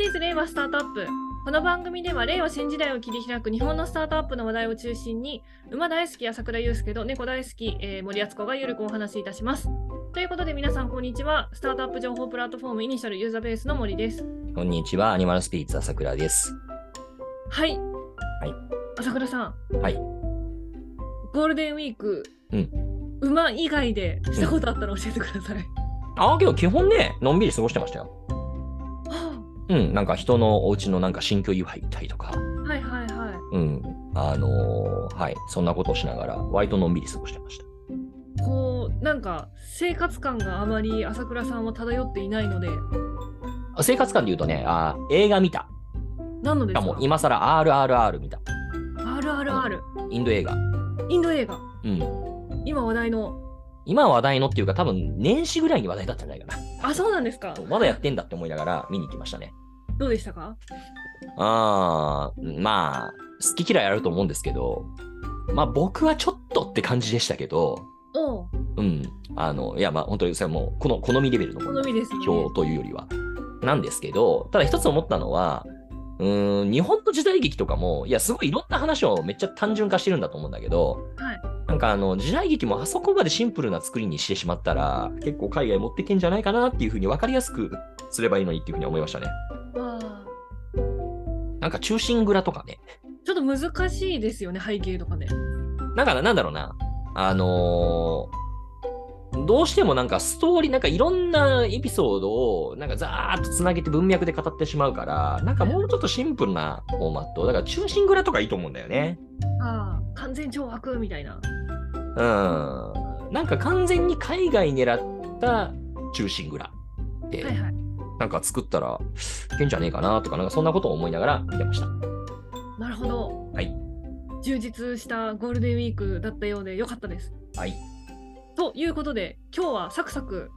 This is 令和スタートアップ。この番組では令和新時代を切り開く日本のスタートアップの話題を中心に馬大好き朝倉祐介と猫大好き、えー森敦子がゆるくお話しいたします。ということで皆さんこんにちは。スタートアップ情報プラットフォームイニシャルユーザーベースの森です。こんにちは、アニマルスピリッツ朝倉です。はい。い朝倉さん。はい。ゴールデンウィーク、うん馬以外でしたことあったら教えてください。ああ、けど基本ね、のんびり過ごしてましたよ。はうん、なんか人のお家のなんか新居祝い行ったりとか、あはいはいはい。うん、あのーはい、そんなことをしながら、割とのんびり過ごしてました。こうなんか生活感があまり朝倉さんは漂っていないのであ生活感で言うとね、あー映画見た。何のですか？も今更 RRR 見た。RRR インド映画。インド映画うん。今話題の今話題のっていうか、多分年始ぐらいに話題だったんじゃないかあそうなんですかな。まだやってんだって思いながら見に行きましたね。どうでしたか？あー、まあ、好き嫌いあると思うんですけど、まあ僕はちょっとって感じでしたけど、おううん。あの、いや、まあ、本当にそれはもう、この、好みレベルの好みですね表というよりは。なんですけど、ただ一つ思ったのは、うーん、日本の時代劇とかも、いや、すごいいろんな話をめっちゃ単純化してるんだと思うんだけど、はいなんかあの、時代劇もあそこまでシンプルな作りにしてしまったら、結構海外持ってけんじゃないかなっていうふうに分かりやすくすればいいのにっていうふうに思いましたね。なんか中心蔵とかね。ちょっと難しいですよね背景とかねだからなんだろうな。あのーどうしてもなんかストーリー、なんかいろんなエピソードをなんかザーッとつなげて文脈で語ってしまうから、なんかもうちょっとシンプルなフォーマット。だから中心蔵とかいいと思うんだよね。ああ完全懲悪みたいなうん。なんか完全に海外狙った中心蔵で、はいはいなんか作ったらいけんじゃねえかなとか、なんかそんなことを思いながら見てました。なるほどはい充実したゴールデンウィークだったようでよかったですはい。ということで今日はサクサク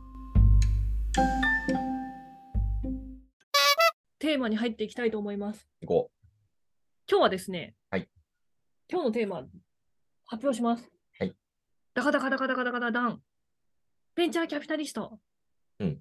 テーマに入っていきたいと思います行こ今日はですね、はい今日のテーマ、発表します。はい。ダカダカダカダカダカダダン。ベンチャーキャピタリスト。うん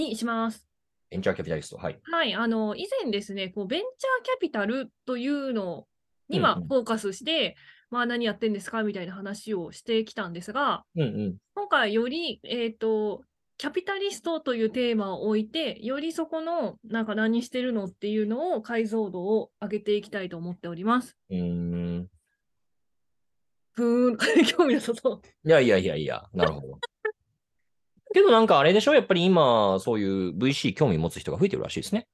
にします。う。ベンチャーキャピタリスト。はい。はい。あの、以前ですね、こうベンチャーキャピタルというのにはうんうんフォーカスして、まあ何やってんですかみたいな話をしてきたんですが、うんうん。今回より、えっ、と、キャピタリストというテーマを置いて、よりそこの、なんか何してるのっていうのを解像度を上げていきたいと思っております。うーん。ふーん、興味なさそう。いやいやいやいや、なるほど。けどなんかあれでしょ？やっぱり今、そういう VC 興味持つ人が増えてるらしいですね。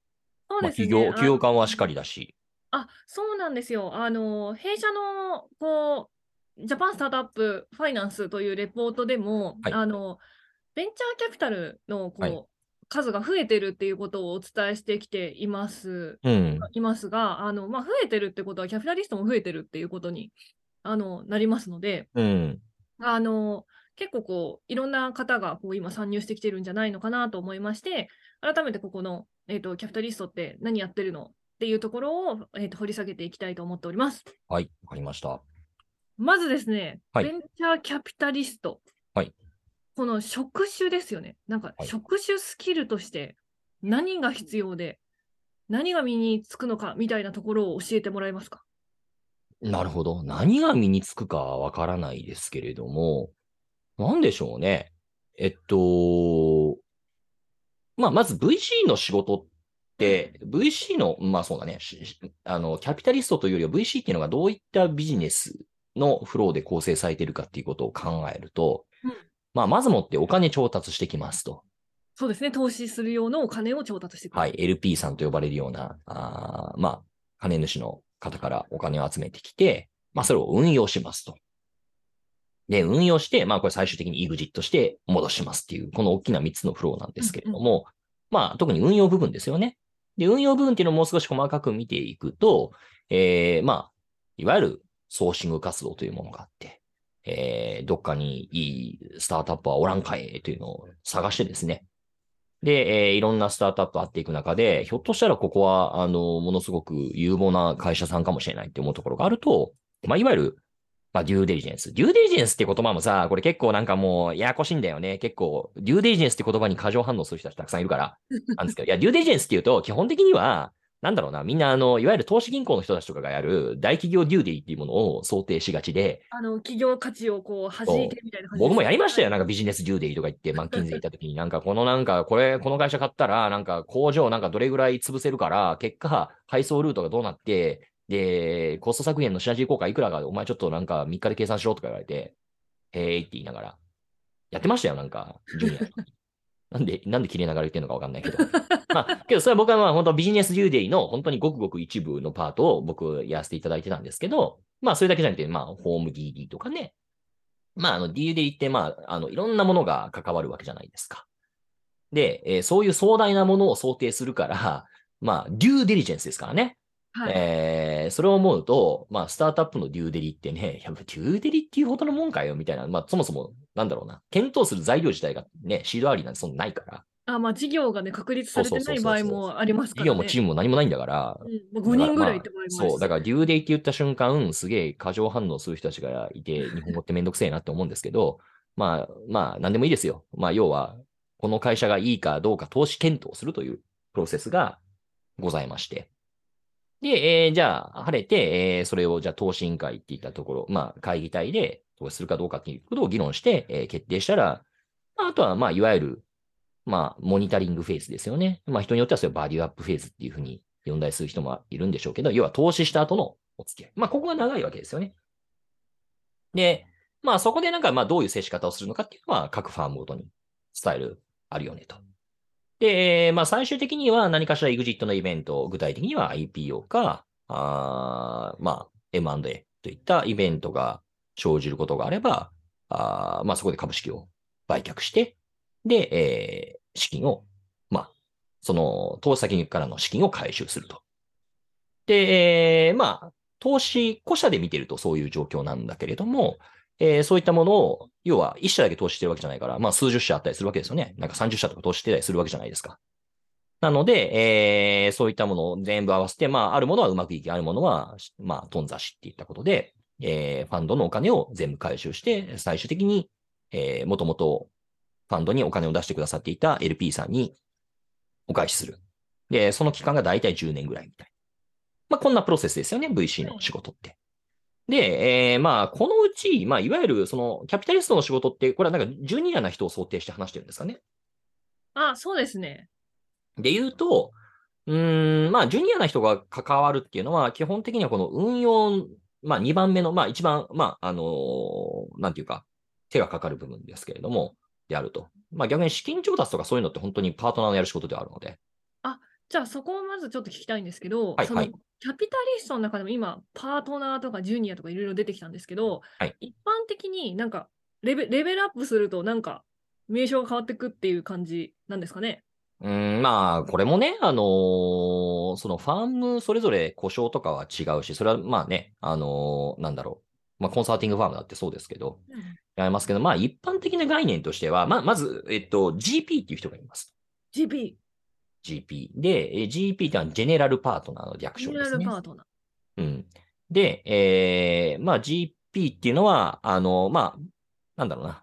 まあ、そうですね。企業、企業あ間はしっかりだし。あ、そうなんですよ。あの、弊社の、こう、ジャパンスタートアップファイナンスというレポートでも、はいあの、ベンチャーキャピタルの、こう、はい数が増えてるっていうことをお伝えしてきています。うん。いますが、あの、まあ、増えてるってことは、キャピタリストも増えてるっていうことに、あの、なりますので、うん。あの、結構こう、いろんな方がこう今参入してきてるんじゃないのかなと思いまして、改めてここの、えっと、キャピタリストって何やってるのっていうところを、えっと、掘り下げていきたいと思っております。はい、わかりました。まずですね、はいベンチャーキャピタリスト。はいこの職種ですよね。なんかはい職種スキルとして何が必要で、何が身につくのかみたいなところを教えてもらえますか？なるほど。何が身につくかわからないですけれども、なんでしょうね。えっと、まあ、まず VC の仕事って、VC の、まあそうだね、あの、キャピタリストというよりは VC っていうのがどういったビジネスのフローで構成されているかっていうことを考えると、うんまあ、まずもってお金調達してきますと。そうですね、投資する用のお金を調達してくる。はい、LP さんと呼ばれるような、あーまあ、金主の方からお金を集めてきて、まあ、それを運用しますと。で、運用して、まあ、これ最終的に EXIT して戻しますっていう、この大きな3つのフローなんですけれども、まあ、特に運用部分ですよね。で、運用部分っていうのをもう少し細かく見ていくと、えー、まあ、いわゆるソーシング活動というものがあって、えー、どっかにいいスタートアップはおらんかいというのを探してですね、で、えーいろんなスタートアップあっていく中で、ひょっとしたらここは、あの、ものすごく有望な会社さんかもしれないって思うところがあると、まあ、いわゆるまあ、デューデリジェンス。デューデリジェンスって言葉もさ、これ結構なんかもうややこしいんだよね。結構、デューデリジェンスって言葉に過剰反応する人たちたくさんいるから、なんですけど、いや、デューデリジェンスって言うと、基本的には、なんだろうな、みんな、あの、いわゆる投資銀行の人たちとかがやる大企業デューデリっていうものを想定しがちで、あの企業価値をこう弾いてみたいな僕もやりましたよ。ね。なんかビジネスデューデリとか言って、マッキンゼー行った時に、なんかこのなんか、これ、この会社買ったら、なんか工場なんかどれぐらい潰せるから、結果、配送ルートがどうなって、で、コスト削減のシナジー効果いくらが、お前ちょっとなんか3日で計算しろとか言われて、へーいって言いながら、やってましたよ、なんか、ジュニア。なんで、なんで切れながら言ってるのかわかんないけど。まあ、けどそれは僕はまあ本当ビジネスデューデイの本当にごくごく一部のパートを僕やらせていただいてたんですけど、まあそれだけじゃなくて、まあホーム DD とかね。まああの DD ってまあ、あのいろんなものが関わるわけじゃないですか。で、えーそういう壮大なものを想定するから、まあ、デューデリジェンスですからね。はい。えーそれを思うと、まあ、スタートアップのデューデリってね、いや、デューデリっていうほどのもんかよ、みたいな。まあ、そもそも、なんだろうな。検討する材料自体がね、シードアリーなんてそんなないから。あ、まあ事業がね、確立されてない場合もありますからね。企業もチームも何もないんだから。うんまあ、5人ぐらいって場合もあるしそう、だからデューデイって言った瞬間、すげえ過剰反応する人たちがいて、日本語ってめんどくせえなって思うんですけど、まあ、まあ、なんでもいいですよ。まあ、要は、この会社がいいかどうか投資検討するというプロセスがございまして。で、えーじゃあ、晴れて、えーそれを、じゃあ、投資委員会って言ったところ、まあ、会議体で投資するかどうかっていうことを議論して、えー決定したら、あとは、まあ、いわゆる、まあ、モニタリングフェーズですよね。まあ、人によってはそれをバディアップフェーズっていうふうに呼んだりする人もいるんでしょうけど、要は投資した後のお付き合い。まあ、ここが長いわけですよね。で、まあ、そこでなんか、まあ、どういう接し方をするのかっていうのは、各ファームごとにスタイルあるよねと。で、まあ、最終的には何かしら EXIT のイベント、具体的には IPO か、あまあ、M&A といったイベントが生じることがあれば、あまあ、そこで株式を売却して、で、えー資金を、まあ、その、投資先からの資金を回収すると。で、えーまあ、投資、個社で見てるとそういう状況なんだけれども、えーそういったものを、要は一社だけ投資してるわけじゃないから、まあ数十社あったりするわけですよね。なんか30社とか投資してたりするわけじゃないですか。なので、えーそういったものを全部合わせて、まあ、あるものはうまくいき、あるものは、まあ、頓挫しっていったことで、えーファンドのお金を全部回収して、最終的に、えーもともとファンドにお金を出してくださっていた LP さんにお返しする。で、その期間が大体10年ぐらいみたいな。まあ、こんなプロセスですよね、VC の仕事って。で、えーまあ、このうち、まあ、いわゆる、その、キャピタリストの仕事って、これはなんか、ジュニアな人を想定して話してるんですかね。あ、そうですね。で言うと、うーん、まあ、ジュニアな人が関わるっていうのは、基本的にはこの運用、まあ、2番目の、まあ、一番、まあ、あのーなんていうか、手がかかる部分ですけれども、であると。まあ、逆に資金調達とかそういうのって本当にパートナーのやる仕事ではあるので。じゃあそこをまずちょっと聞きたいんですけど、そのはいはいキャピタリストの中でも今、パートナーとかジュニアとかいろいろ出てきたんですけど、はい一般的になんかレベレベルアップするとなんか名称が変わってくっていう感じなんですかね？うーん、まあ、これもね、あのーそのファームそれぞれ故障とかは違うし、それはまあね、あのーなんだろう。まあ、コンサルティングファームだってそうですけど、やりますけど、まあ、一般的な概念としては、まあ、まず、えっと、GP っていう人がいます。GP、GP。で、えー GP っていうのはジェネラルパートナーの略ジェネラ称ですね。ルパートナー。うん。で、えー、まあ GP っていうのは、あの、まあ、なんだろうな。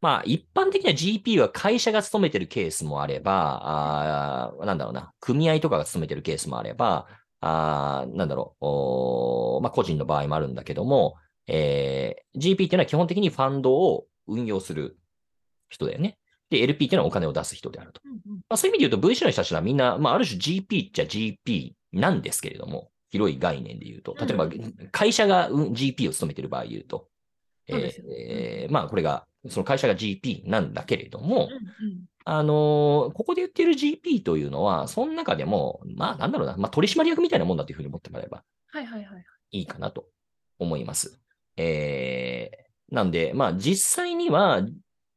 まあ、一般的には GP は会社が勤めてるケースもあれば、あーなんだろうな。組合とかが勤めてるケースもあれば、あーなんだろう。おーまあ、個人の場合もあるんだけども、えー GP っていうのは基本的にファンドを運用する人だよね。で、LP っていうのはお金を出す人であると。うんうんまあ、そういう意味で言うと VC の人たちはみんな、まあ、ある種 GP っちゃ GP なんですけれども、広い概念で言うと、例えばうん会社がうん GP を務めている場合で言うと、えーまあこれが、その会社が GP なんだけれども、うんうんあのーここで言っている GP というのは、その中でも、まあなんだろうな、まあ取締役みたいなもんだというふうに思ってもらえばはいはいはい。いいかなと思います。えー、なんで、まあ実際には、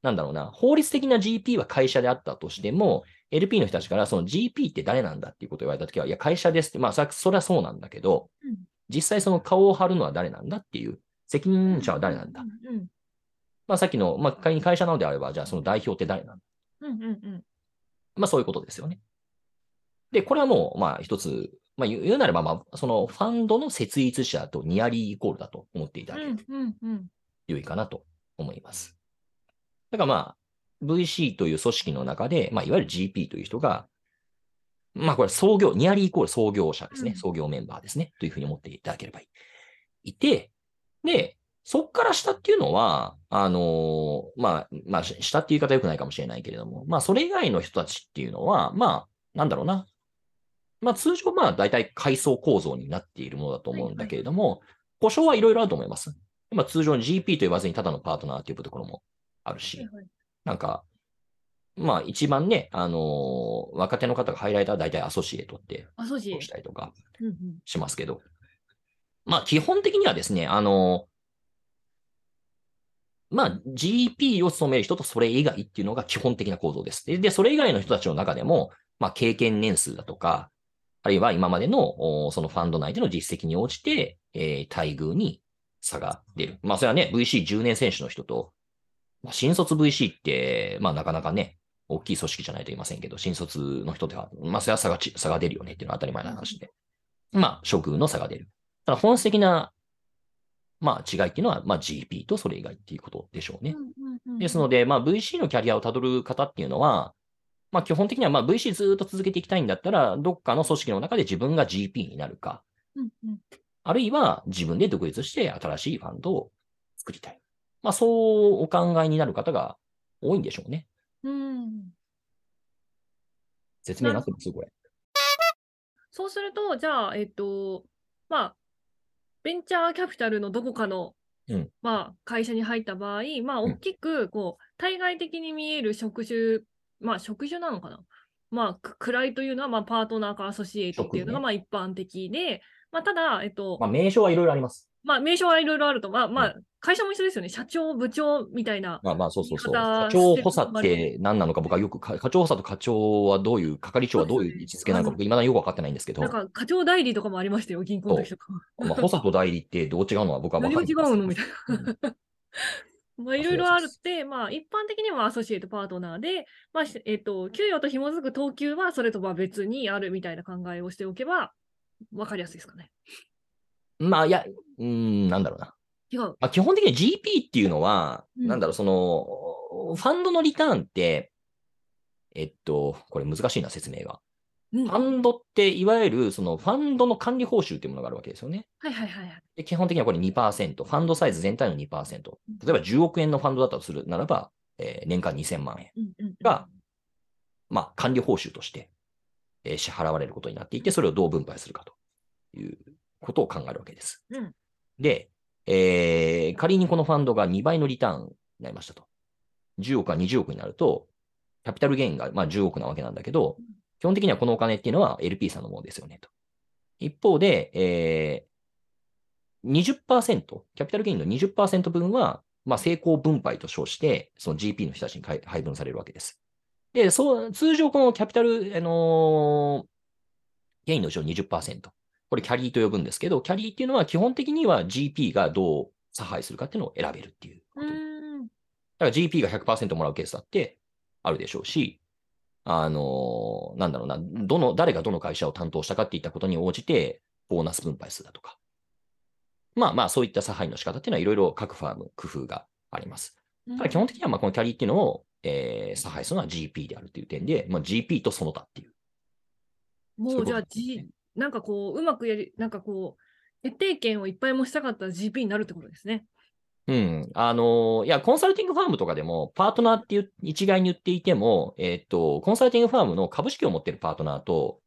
なんだろうな、法律的な GP は会社であったとしても、LP の人たちからその GP って誰なんだっていうことを言われたときは、いや、会社ですって、まあそれはそうなんだけど、うん実際その顔を張るのは誰なんだっていう、責任者は誰なんだ。うんうんまあさっきの、まあ仮に会社なのであれば、じゃあその代表って誰なんだ。うんうんうんまあそういうことですよね。で、これはもう、まあ一つ、まあ言うなれば、まあ、そのファンドの設立者とニアリーイコールだと思っていただけると良いかなと思います。だからまあ、VC という組織の中で、まあ、いわゆる GP という人が、まあこれ創業、ニアリーイコール創業者ですね。うん創業メンバーですね。というふうに思っていただければいい。いて、で、そっから下っていうのは、あのーまあ、まあ、し下っていう言い方良くないかもしれないけれども、まあ、それ以外の人たちっていうのは、まあ、なんだろうな。まあ、通常、まあ、大体階層構造になっているものだと思うんだけれども、保証はいろいろあると思います。まあ、通常 GP と言わずにただのパートナーというところもあるし、なんか、まあ、一番ね、あのー若手の方がハイライターは大体アソシエイトってあ、そうし。したりとかしますけど、まあ、基本的にはですね、あのまあ、GP を務める人とそれ以外っていうのが基本的な構造です。で、でそれ以外の人たちの中でも、まあ、経験年数だとか、あるいは今までの、おそのファンド内での実績に応じて、えー待遇に差が出る。まあ、それはね、VC10 年選手の人と、まあ、新卒 VC って、まあ、なかなかね、大きい組織じゃないと言いませんけど、新卒の人では、まあ、それは差がち差が出るよねっていうのは当たり前の話で。まあ、処遇の差が出る。ただ本質的な、まあ、違いっていうのは、まあ、GP とそれ以外っていうことでしょうね。ですので、まあ、VC のキャリアをたどる方っていうのは、まあ、基本的には、まあ、VC ずーっと続けていきたいんだったら、どっかの組織の中で自分が GP になるか、うんうんあるいは自分で独立して新しいファンドを作りたい。まあ、そうお考えになる方が多いんでしょうね。うん説明になってます？これ。そうすると、じゃあ、えっと、まあ、ベンチャーキャピタルのどこかの、うんまあ、会社に入った場合、まあ、うん大きく、こう、対外的に見える職種、まあ、職種なのかな？まあ、く位というのは、まあ、パートナーかアソシエイトっていうのが、職まあ、一般的で、まあ、ただ、えっと、まあ、名称はいろいろあります。まあ、名称はいろいろあると、まあ、まあ、会社も一緒ですよね。社長、部長みたいな。まあまあ、そうそうそう。課長補佐って何なのか僕はよく、か課長補佐と課長はどういう、係長はどういう位置づけなのか僕、未だによくわかってないんですけど、なんか、課長代理とかもありましたよ、銀行の時とか。まあ、補佐と代理ってどう違うのは僕は わか何がんない違うの？みたいな。まあ、いろいろあるって、まあ、一般的にはアソシエイトパートナーで、まあ、しえっと、給与と紐づく等級はそれとは別にあるみたいな考えをしておけば、わかりやすいですかね。まあ、いや、うーん、なんだろうな。まあ、基本的に GP っていうのは、うんなんだろう、その、ファンドのリターンって、えっと、これ難しいな、説明が。うんファンドって、いわゆる、その、ファンドの管理報酬っていうものがあるわけですよね。はいはいはいはい。で基本的にはこれ2%、ファンドサイズ全体の2%。例えば10億円のファンドだったとするならば、えー年間2000万円。うんうんがまあ、管理報酬として、えー支払われることになっていて、それをどう分配するかということを考えるわけです。うんで、えー仮にこのファンドが2倍のリターンになりましたと。10億か20億になると、キャピタルゲインが、まあ、10億なわけなんだけどうん、基本的にはこのお金っていうのは LP さんのものですよねと。一方で、えー20%、キャピタルゲインの20%分は、まあ、成功分配と称して、その GP の人たちに配配分されるわけです。で、そう、通常このキャピタル、あのーゲインのうちの20%。これキャリーと呼ぶんですけど、キャリーっていうのは基本的には GP がどう差配するかっていうのを選べるっていうこうと。だ。から GP が100%もらうケースだってあるでしょうし、あのーなんだろうな、どの、誰がどの会社を担当したかっていったことに応じて、ボーナス分配数だとか。まあまあ、そういった差配の仕方っていうのはいろいろ各ファーム工夫があります。ただ基本的にはまあこのキャリーっていうのを、えー差配するのは GP であるという点で、まあ、GP とその他っていう。もうじゃあ、G、なんかこう、うまくやり、なんかこう、決定権をいっぱい持ちたかったら GP になるってことですね。うん。あのーいや、コンサルティングファームとかでも、パートナーっていう一概に言っていても、えーっと、コンサルティングファームの株式を持ってるパートナーと、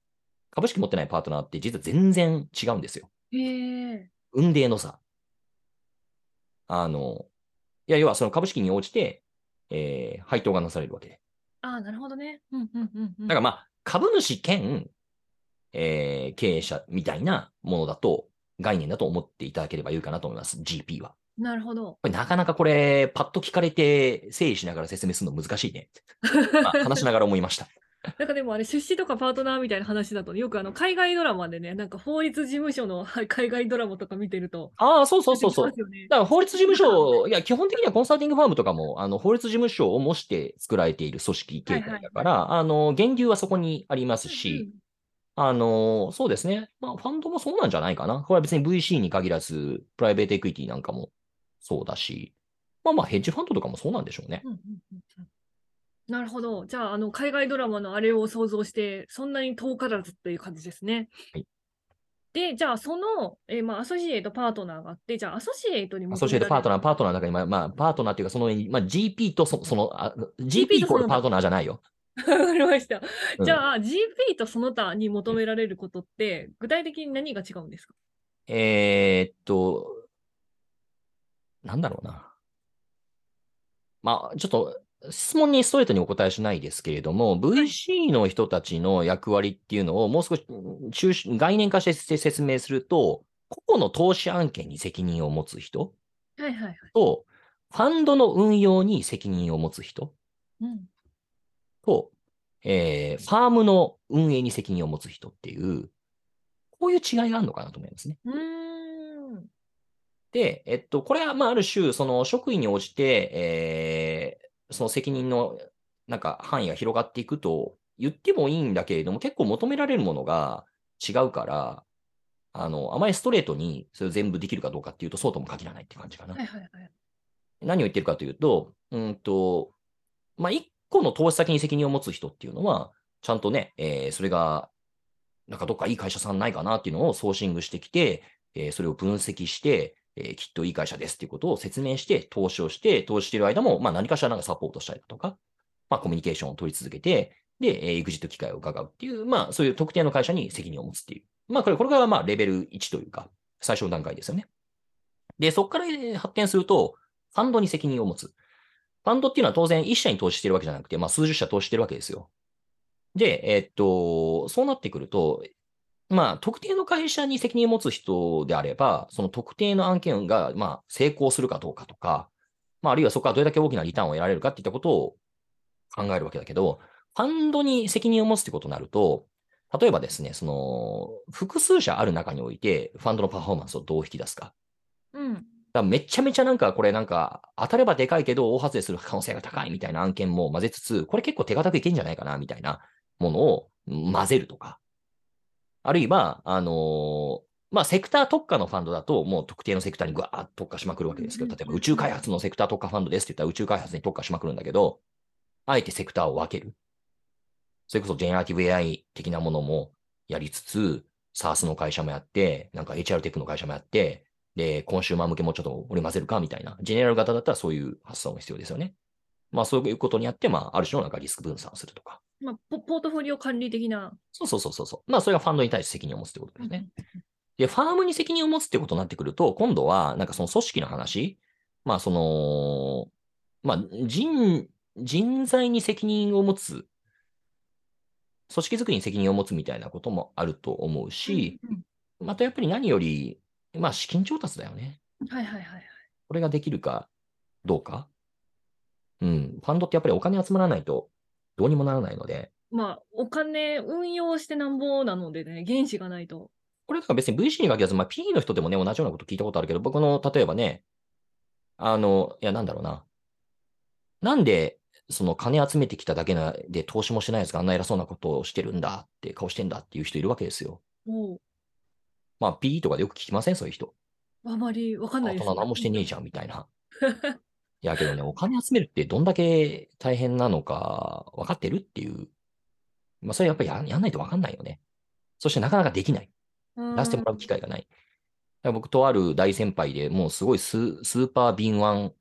株式持ってないパートナーって実は全然違うんですよ。へえ。運命の差。あの、いや、要はその株式に応じて、えー配当がなされるわけで。ああ、なるほどね。うんうんうんうん。だからまあ、株主兼、えー経営者みたいなものだと、概念だと思っていただければいいかなと思います。GP は。なるほど。なかなかこれ、パッと聞かれて整理しながら説明するの難しいね。まあ、話しながら思いました。なんかでもあれ、出資とかパートナーみたいな話だと、よくあの海外ドラマでね、なんか法律事務所のはい海外ドラマとか見てると、ああ、そうそうそうそう。だから法律事務所、いや、基本的にはコンサルティングファームとかも、あの、法律事務所を模して作られている組織形態だから、あの、源流はそこにありますし、あの、そうですね。まあ、ファンドもそうなんじゃないかな。これは別に VC に限らず、プライベートエクイティなんかもそうだし、まあまあ、ヘッジファンドとかもそうなんでしょうね。うんうんうんうんなるほど。じゃあ、あの、海外ドラマのあれを想像して、そんなに遠からずっていう感じですね。はいで、じゃあ、その、えーまあ、アソシエイト、パートナーがあって、じゃあ、アソシエイトにアソシエイトパートナー、ー。パートナーの中に、まあ、まあ、パートナーっていうか、その上に、まあ、GP とそその、あ GP イコールパートナーじゃないよ。わかりました。うんじゃあ、GP とその他に求められることって、具体的に何が違うんですか？えーっと、なんだろうな。まあ、ちょっと、質問にストレートにお答えしないですけれども、VC の人たちの役割っていうのをもう少しうん抽象概念化して説明すると、個々の投資案件に責任を持つ人はいはいはい。と、ファンドの運用に責任を持つ人うん。と、えーファームの運営に責任を持つ人っていう、こういう違いがあるのかなと思いますね。うーん。で、えっと、これは、まあ、ある種、その職位に応じて、えーその責任の、なんか、範囲が広がっていくと言ってもいいんだけれども、結構求められるものが違うから、あの、あまりストレートにそれを全部できるかどうかっていうと、そうとも限らないって感じかな。はいはいはい。何を言ってるかというと、うんと、まあ、一個の投資先に責任を持つ人っていうのは、ちゃんとね、えーそれが、なんかどっかいい会社さんないかなっていうのをソーシングしてきて、えーそれを分析して、えーきっといい会社ですっていうことを説明して、投資をして、投資している間も、まあ、何かしらなんかサポートしたりだとか、まあ、コミュニケーションを取り続けて、で、えエグジット機会を伺うっていう、まあ、そういう特定の会社に責任を持つっていう。まあ、これ、これが、まあ、レベル1というか、最初の段階ですよね。で、そこから発展すると、ファンドに責任を持つ。ファンドっていうのは当然一社に投資してるわけじゃなくて、まあ数十社投資してるわけですよ。で、えっと、そうなってくると、まあ特定の会社に責任を持つ人であれば、その特定の案件が、まあ成功するかどうかとか、まああるいはそこからどれだけ大きなリターンを得られるかっていったことを考えるわけだけど、ファンドに責任を持つってことになると、例えばですね、その、複数社ある中において、ファンドのパフォーマンスをどう引き出すか。うん。だめちゃめちゃなんかこれなんか当たればでかいけど大外れする可能性が高いみたいな案件も混ぜつつ、これ結構手堅くいけんじゃないかなみたいなものを混ぜるとか。あるいは、あのーまあ、セクター特化のファンドだと、もう特定のセクターにぐわーっと特化しまくるわけですけど、例えば宇宙開発のセクター特化ファンドですって言ったら宇宙開発に特化しまくるんだけど、あえてセクターを分ける。それこそジェネラティブ AI 的なものもやりつつ、SARS の会社もやって、なんか HR テックの会社もやって、で、コンシューマー向けもちょっと織り交ぜるかみたいな。ジェネラル型だったらそういう発想も必要ですよね。まあそういうことによって、まあある種のなんかリスク分散をするとか。まあ、ポポートフォリオ管理的な。そうそうそうそう。まあそれがファンドに対して責任を持つってことですね。で、ファームに責任を持つってことになってくると、今度はなんかその組織の話、まあその、まあ人、人材に責任を持つ、組織づくりに責任を持つみたいなこともあると思うし、うんまたやっぱり何より、まあ資金調達だよね。はいはいはいはい。これができるかどうか。うん。ファンドってやっぱりお金集まらないとどうにもならないので、まあ、お金運用してなんぼなのでね、原資がないと。これとか別に VC に限らず、まあ P の人でもね、同じようなこと聞いたことあるけど、僕の、例えばね、あの、いや、なんだろうな。なんで、その金集めてきただけなで投資もしないやつがあんな偉そうなことをしてるんだって顔してんだっていう人いるわけですよ。まあ P とかでよく聞きません？そういう人。あまりわかんないです、大人何もしてねえじゃんみたいな。いやけどね、お金集めるってどんだけ大変なのか分かってるっていう。まあそれやっぱりややんないと分かんないよね。そしてなかなかできない。うん出してもらう機会がない。僕とある大先輩でもうすごいススーパー敏腕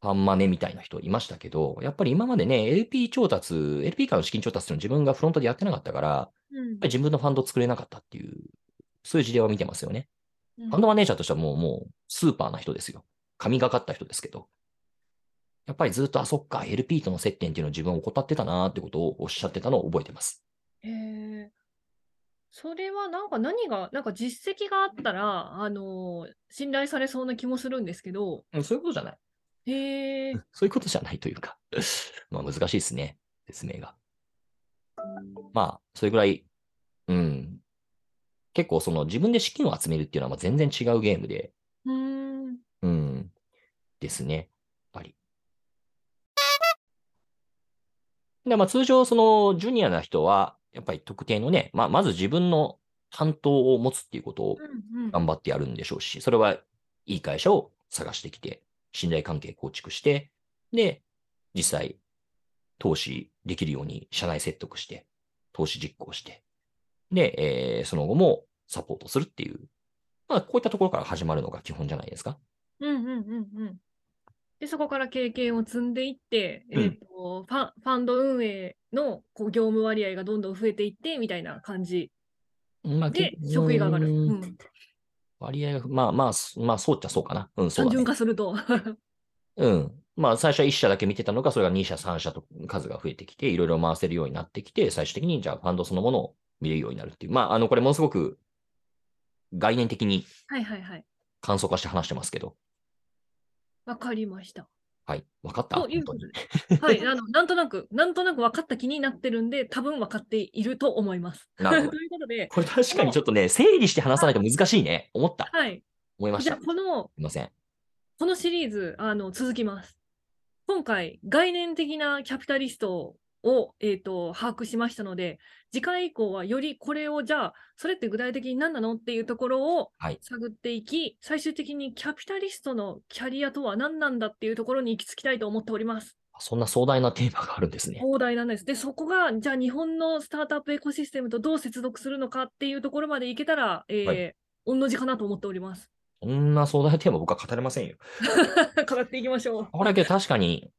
ファンマネみたいな人いましたけど、やっぱり今までね、LP 調達、LP からの資金調達っていうのを自分がフロントでやってなかったから、やっうんぱり自分のファンドを作れなかったっていう、そういう事例を見てますよね。うんファンドマネージャーとしてはもう、もう、スーパーな人ですよ。神がかった人ですけど。やっぱりずっと、あ、そっか、LP との接点っていうのを自分を怠ってたなーってことをおっしゃってたのを覚えてます。へえ。それはなんか何が、なんか実績があったら、あのー信頼されそうな気もするんですけど、うんそういうことじゃない。へえ。そういうことじゃないというか。まあ難しいですね。説明が。まあ、それぐらい、うん。結構その自分で資金を集めるっていうのはまあ全然違うゲームで、うーん。うん。ですね。やっぱり。で、まあ通常そのジュニアな人は、やっぱり特定のね、まあ、まず自分の担当を持つっていうことをうんうん頑張ってやるんでしょうし、それはいい会社を探してきて、信頼関係構築して、で、実際、投資できるように社内説得して、投資実行して、で、えーその後もサポートするっていう、まあ、こういったところから始まるのが基本じゃないですか。うんうんうんうん。で、そこから経験を積んでいって、うんえっとファン、ファンド運営のこう業務割合がどんどん増えていってみたいな感じまあ、でけ職位が上がる。ううんん、割合が、まあまあ、すまあ、そうっちゃそうかな。うん、そうだね単純。化すると。うん。まあ、最初は1社だけ見てたのが、それが2社、3社と数が増えてきて、いろいろ回せるようになってきて、最終的に、じゃあ、ファンドそのものを見れるようになるっていう。まあ、あの、これものすごく概念的にはいはいはい。簡素化して話してますけど、わかりました。はい。わかった？ということで。はい、あの、なんとなく、なんとなく分かった気になってるんで、多分分かっていると思います。なるほど ということで、これ確かにちょっとね、整理して話さないと難しいね。思った。はい。思いました。じゃあ、すこの、いません。このシリーズ、あの、続きます。今回、概念的なキャピタリストを、えー、と把握しましたので、次回以降はよりこれを、じゃあ、それって具体的に何なのっていうところをはい探っていき、最終的にキャピタリストのキャリアとは何なんだっていうところに行き着きたいと思っております。そんな壮大なテーマがあるんですね。広大なんです。で、そこが、じゃあ日本のスタートアップエコシステムとどう接続するのかっていうところまでいけたら、えーはい同じかなと思っております。そんな壮大なテーマ僕は語れませんよ。語っていきましょう。これだけ確かに、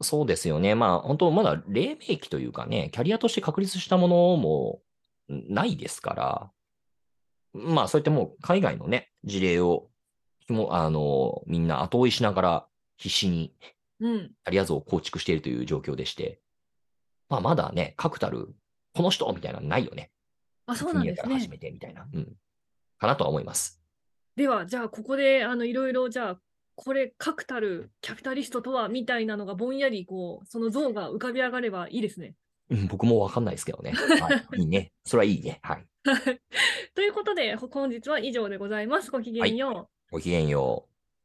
そうですよね。まあ、本当まだ黎明期というかね、キャリアとして確立したものもないですから、まあ、そういったもう海外のね、事例を、もうあの、みんな後追いしながら必死にうん。キャリア像を構築しているという状況でして、まあ、まだね、確たる、この人みたいなのないよね。あ、そうなんですね始。めてみたいな。うん。かなとは思います。では、じゃあ、ここで、あの、いろいろ、じゃあ、これ、確たるキャピタリストとは、みたいなのがぼんやり、こう、その像が浮かび上がればいいですね。うん、僕もわかんないですけどね。はい。いいね。それはいいね。はい。ということで、本日は以上でございます。ごきげんよう。ごきげんよう。